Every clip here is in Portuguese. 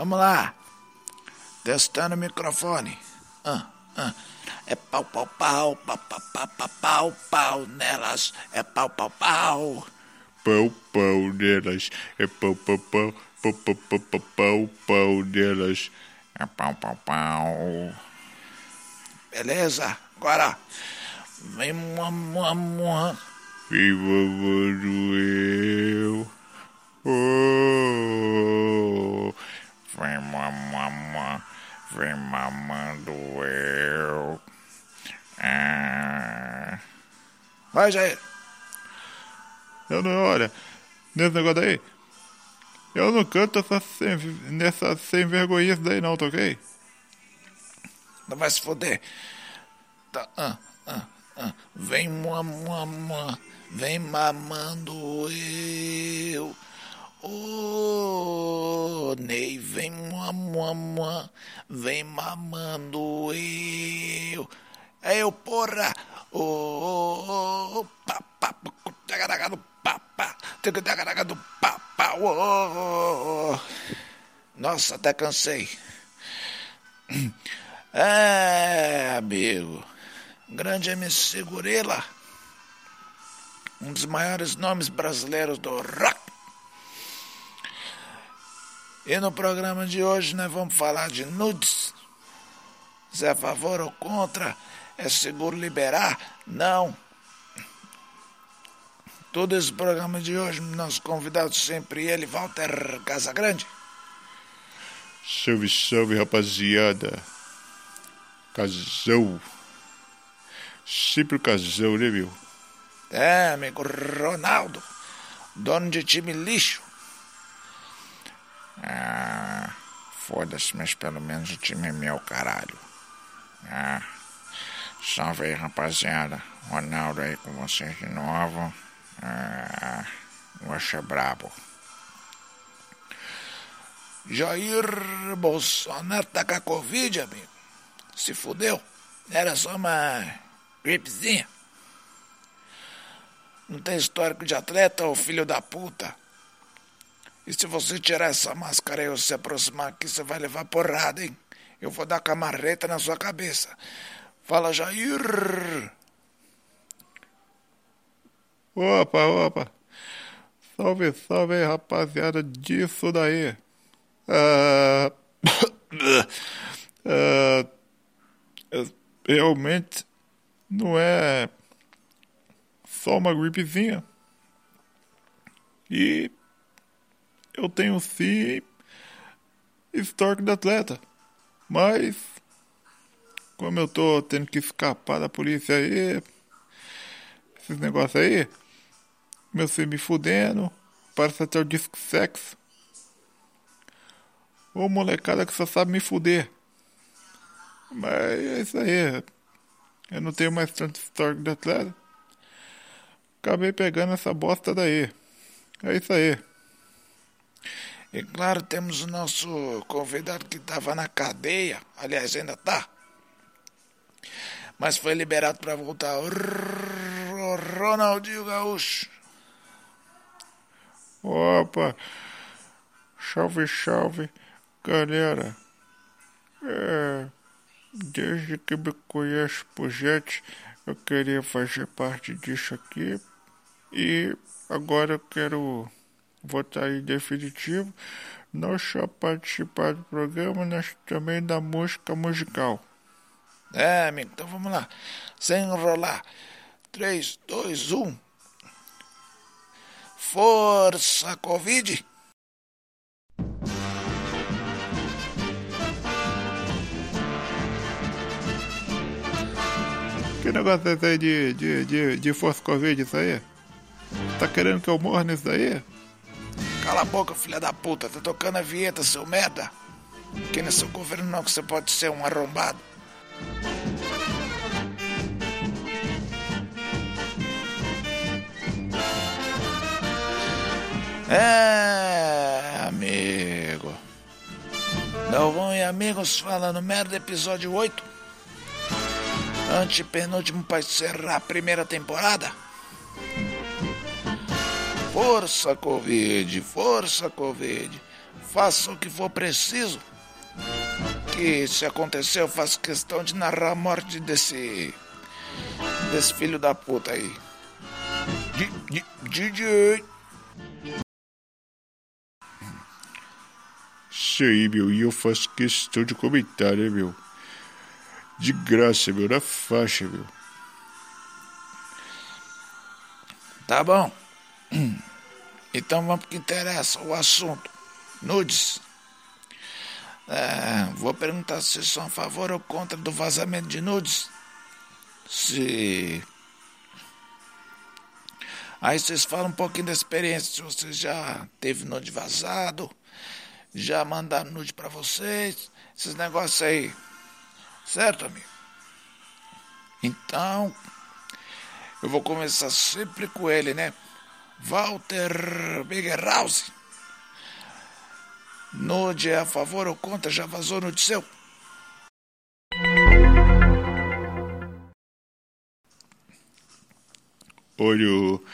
Vamos lá. Testando o microfone. Ah, ah. É pau, pau, pau, pau, pau, pau, pau, pau, pau nelas. É pau, pau, pau. Pau, pau nelas. É pau, pau, pau, pau, pau, pau, pau, pau, pau nelas. É pau, pau, pau. Beleza? Agora. Vem, mua, mua, mua. Viva Manuel. Oh. Vem mamando eu. Ah. Vai, Jair. Eu não, olha, nesse negócio aí, eu não canto essa sem, nessa sem vergonha daí não, tá ok? Não vai se foder. Tá, ah, ah, ah. Vem, mua. Vem mamando eu. Ô, oh, Ney, vem mua, mua, mua. Vem mamando eu. É eu, porra. Ô, oh, oh, pá, pá, tagaragado, pá, pá, tagaragado, pá, pá, oh, Nossa, até cansei. É, amigo. Grande MC Gorila. Um dos maiores nomes brasileiros do rock. E no programa de hoje nós vamos falar de nudes. Se é a favor ou contra? É seguro liberar? Não. Todo esse programa de hoje, nosso convidado sempre ele, Walter Casagrande. Salve, salve, rapaziada. Casou. Sempre casou, né, meu? É, amigo Ronaldo, dono de time lixo. Ah, foda-se, mas pelo menos o time é meu, caralho. Ah, salve aí, rapaziada. Ronaldo aí com vocês de novo. Ah, o é brabo. Jair Bolsonaro tá com a Covid, amigo. Se fudeu. Era só uma gripezinha. Não tem histórico de atleta, ô filho da puta. E se você tirar essa máscara e se aproximar aqui, você vai levar porrada, hein? Eu vou dar camarreta na sua cabeça. Fala, Jair! Opa, opa! Salve, salve, rapaziada disso daí! Uh, uh, realmente não é só uma gripezinha. E eu tenho sim histórico de atleta. Mas como eu tô tendo que escapar da polícia aí, esses negócios aí, meu filho me fudendo, parece até o disco sexo. Ô molecada que só sabe me fuder. Mas é isso aí. Eu não tenho mais tanto histórico de atleta. Acabei pegando essa bosta daí. É isso aí. E claro, temos o nosso convidado que estava na cadeia, aliás, ainda está, mas foi liberado para voltar. O Ronaldinho Gaúcho. Opa! Salve, salve, galera. É, desde que me conheço por gente, eu queria fazer parte disso aqui. E agora eu quero votar em definitivo, não só participar do programa, mas também da música musical. É, amigo, então vamos lá. Sem enrolar. 3, 2, 1. Força, Covid! Que negócio é esse aí de, de, de, de força Covid, isso aí? Tá querendo que eu morra nisso daí? Cala a boca, filha da puta. Tá tocando a vinheta, seu merda. Que nesse governo não que você pode ser um arrombado. É, amigo. Galvão e amigos falando merda, episódio 8. Antepenúltimo para encerrar a primeira temporada. Força, Covid, força, Covid. faço o que for preciso. Que se acontecer, eu faço questão de narrar a morte desse. desse filho da puta aí. DJ. Isso aí, meu, e eu faço questão de comentar, né, meu? De graça, meu, na faixa, meu. Tá bom. Então vamos pro que interessa, o assunto. Nudes. É, vou perguntar se são a favor ou contra do vazamento de nudes. Se. Aí vocês falam um pouquinho da experiência, se vocês já teve nude vazado, já mandaram nude para vocês, esses negócios aí. Certo, amigo? Então, eu vou começar sempre com ele, né? Walter Bigerhouse. Nude é a favor ou contra? Já vazou nude seu? Olha, eu,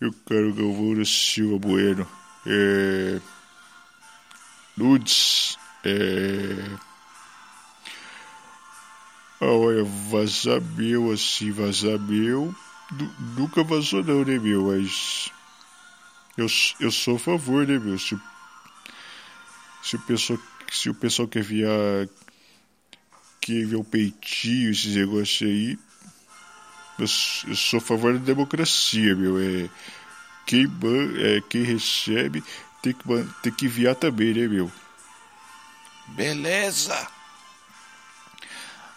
eu quero Galvão Silva Bueno. É, nudes. É, olha, vazar meu, assim, vazar meu. Nunca vazou não, né, meu? Mas. Eu, eu sou a favor, né, meu? Se, se, o, pessoal, se o pessoal quer ver quer ver o peitinho, esses negócios aí. Eu, eu, sou a favor da democracia, meu. É, quem, é, quem recebe tem que, tem que enviar também, né, meu? Beleza!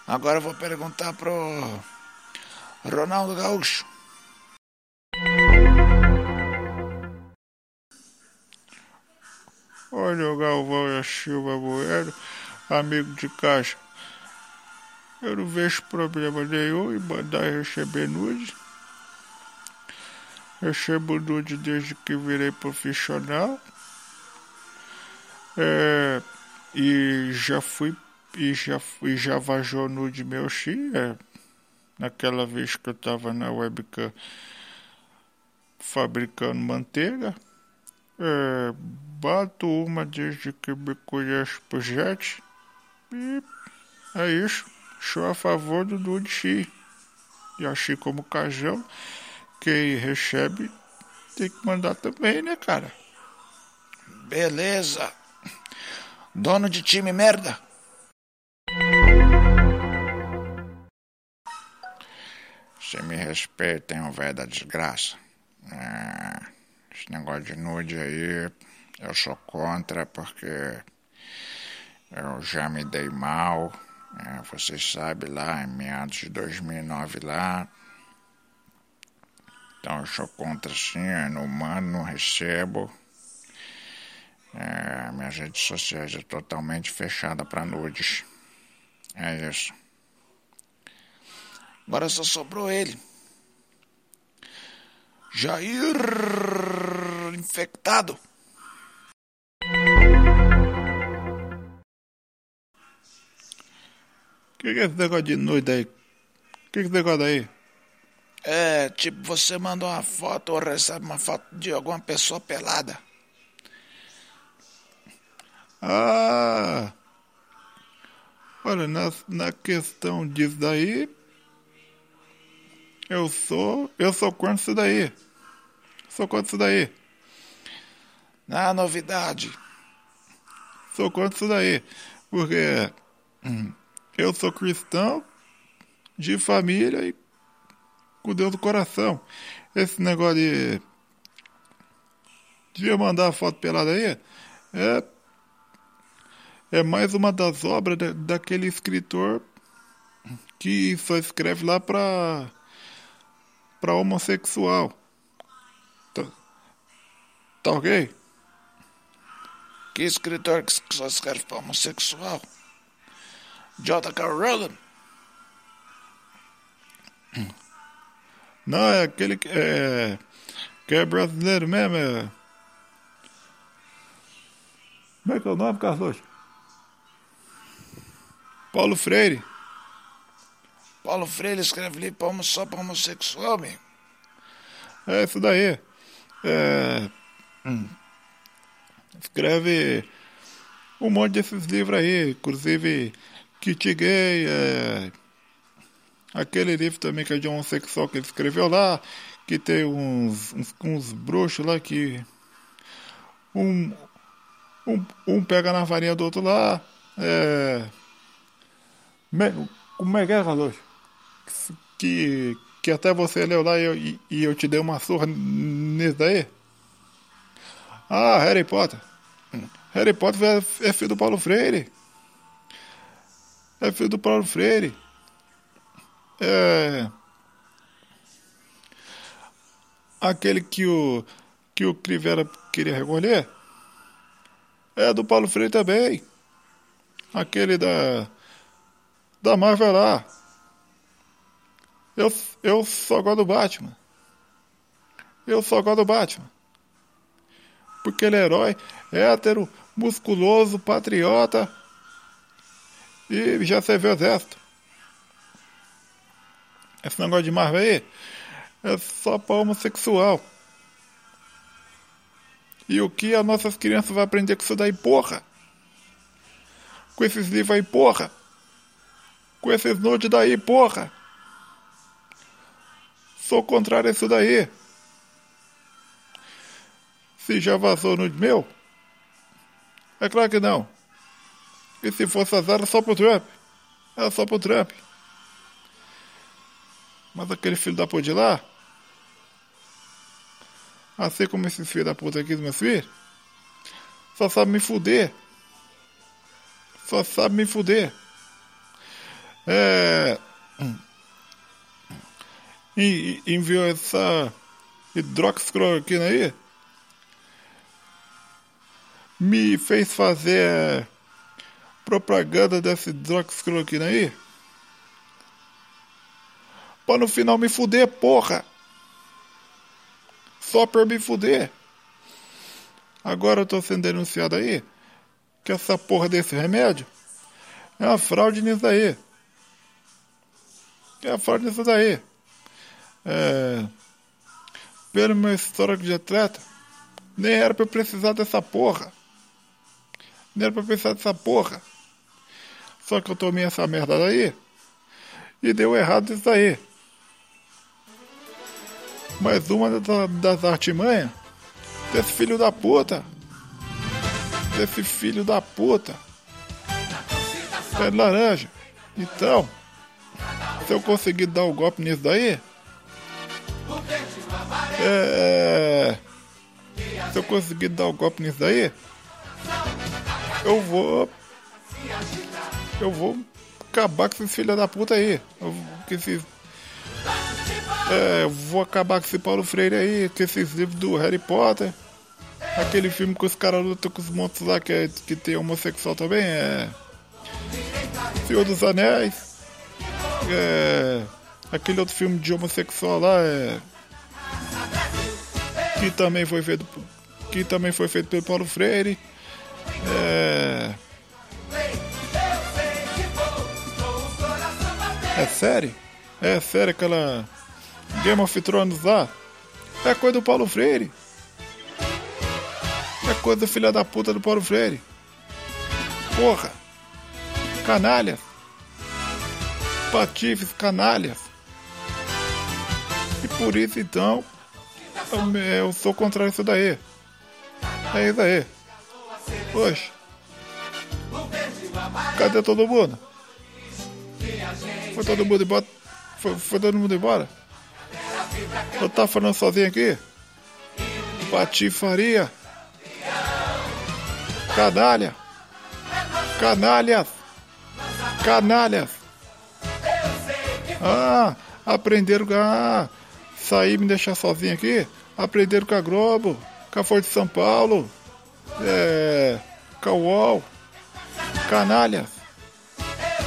Agora eu vou perguntar pro Ronaldo Gaúcho. Olha o Galvão e a Silva Bueno, amigo de caixa. Eu não vejo problema nenhum em mandar receber nude. Recebo nude desde que virei profissional. É, e já fui e já, e já vazou nude meu xi, é, naquela vez que eu tava na webcam fabricando manteiga. É, bato uma desde que me conheço por jet. E é isso. Sou a favor do nude xi. E achei como cajão. Quem recebe tem que mandar também, né, cara? Beleza. Dono de time merda. Se me respeitem, o velho da desgraça. É, esse negócio de nude aí, eu sou contra porque eu já me dei mal. É, vocês sabem lá, em meados de 2009 lá. Então eu sou contra sim, eu não mando, não recebo. É, minhas redes sociais é totalmente fechada para nudes. É isso. Agora só sobrou ele. Jair infectado. O que, que é esse negócio de noite aí? O que, que é esse negócio aí? É, tipo, você manda uma foto ou recebe uma foto de alguma pessoa pelada. Ah! Olha, na, na questão disso daí, eu sou. Eu sou contra isso daí. Sou contra isso daí. É novidade. Sou contra isso daí. Porque hum, eu sou cristão de família e com Deus do coração. Esse negócio de. Devia mandar foto pelada aí. É. É mais uma das obras da, daquele escritor que só escreve lá pra para homossexual. Tá, tá ok? Que escritor que só escreve para homossexual? J.K. Rowling? Não, é aquele que é, que é brasileiro mesmo. É... Como é que é o nome, Carlos? Paulo Freire. Paulo Freire escreve livro só para homossexual, amigo. É isso daí. É... Hum. Escreve um monte desses livros aí, inclusive Kit Gay, é, aquele livro também que é de homossexual que ele escreveu lá, que tem uns, uns, uns bruxos lá que um, um, um pega na varinha do outro lá. É, como é que é, Carlos? Que, que até você leu lá e eu, e, eu te dei uma surra nisso daí? Ah, Harry Potter. Harry Potter é, é filho do Paulo Freire. É filho do Paulo Freire. É. Aquele que o que o Crivella queria recolher é do Paulo Freire também. Aquele da da Marvel lá. Eu, eu só gosto do Batman. Eu só gosto do Batman. Porque ele é herói, hétero, musculoso, patriota. E já serviu exército. Esse negócio de Marvel aí é só para homossexual. E o que as nossas crianças vão aprender com isso daí, porra? Com esses livros aí, porra? Com esses nudes daí, porra? Sou contrário a isso daí. Se já vazou nude meu? É claro que não. E se fosse azar, é só pro Trump. É só pro Trump. Mas aquele filho da puta de lá, assim como esses filhos da puta aqui dos meus filhos, só sabe me fuder. Só sabe me fuder. É. E, enviou essa hidroxicloroquina aí. Me fez fazer propaganda dessa hidroxicloroquina aí. Pra no final me fuder, porra. Só pra me fuder. Agora eu tô sendo denunciado aí que essa porra desse remédio é uma fraude nisso aí. É uma fraude nisso daí. É, pelo meu histórico de atleta, nem era pra eu precisar dessa porra. Nem era pra eu precisar dessa porra. Só que eu tomei essa merda daí e deu errado isso daí. Mais uma das artimanhas desse filho da puta. Desse filho da puta. Pé de laranja. Então, se eu conseguir dar o um golpe nisso daí. É. Se eu conseguir dar o um golpe nisso daí. Eu vou. Eu vou acabar com esses filhos da puta aí. Eu, esses é, vou acabar com esse Paulo Freire aí, com esses livros do Harry Potter. Aquele filme que os caras lutam com os monstros lá que, é, que tem homossexual também é. Senhor dos Anéis. É, aquele outro filme de homossexual lá é. Que também foi feito. Que também foi feito pelo Paulo Freire. É. É sério? É sério aquela Game of Thrones lá, é coisa do Paulo Freire. É coisa do filho da puta do Paulo Freire. Porra. Canalhas. Patifes, canalhas. E por isso então, eu, sou contra isso daí. É isso aí. Poxa. Cadê todo mundo? Foi todo mundo embora? Foi, foi todo mundo embora? Eu tá falando sozinho aqui? Patifaria. Canalha. Canalhas. Canalhas. Ah, aprenderam. Ah, sair me deixar sozinho aqui. Aprenderam com a Globo, com a Folha de São Paulo, é, com a UOL. Canalhas.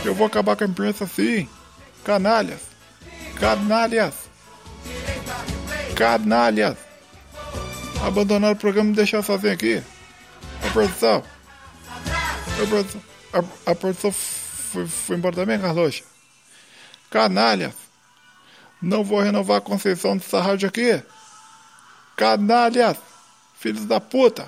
Eu vou acabar com a imprensa assim. Canalhas. Canalhas canalhas! Abandonaram o programa e me deixaram sozinho aqui. A produção. A produção, a, a produção foi, foi embora também, Carlos? Canalhas! Não vou renovar a concessão dessa rádio aqui. Canalhas! Filhos da puta!